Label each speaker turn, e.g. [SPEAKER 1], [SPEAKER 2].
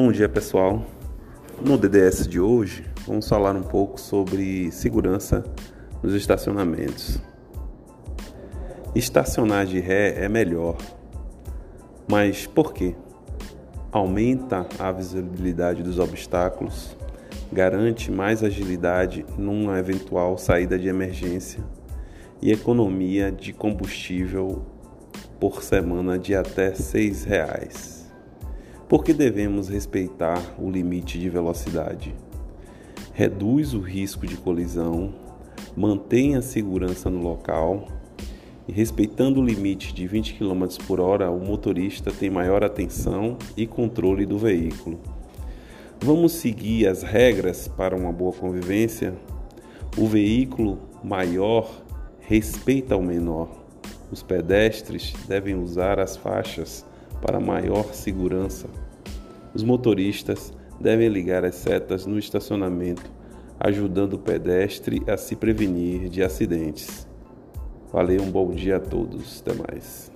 [SPEAKER 1] Bom dia pessoal. No DDS de hoje vamos falar um pouco sobre segurança nos estacionamentos. Estacionar de ré é melhor, mas por quê? Aumenta a visibilidade dos obstáculos, garante mais agilidade numa eventual saída de emergência e economia de combustível por semana de até R$ 6,00. Por que devemos respeitar o limite de velocidade? Reduz o risco de colisão, mantém a segurança no local e, respeitando o limite de 20 km por hora, o motorista tem maior atenção e controle do veículo. Vamos seguir as regras para uma boa convivência? O veículo maior respeita o menor. Os pedestres devem usar as faixas para maior segurança. Os motoristas devem ligar as setas no estacionamento, ajudando o pedestre a se prevenir de acidentes. Valeu, um bom dia a todos. Até mais.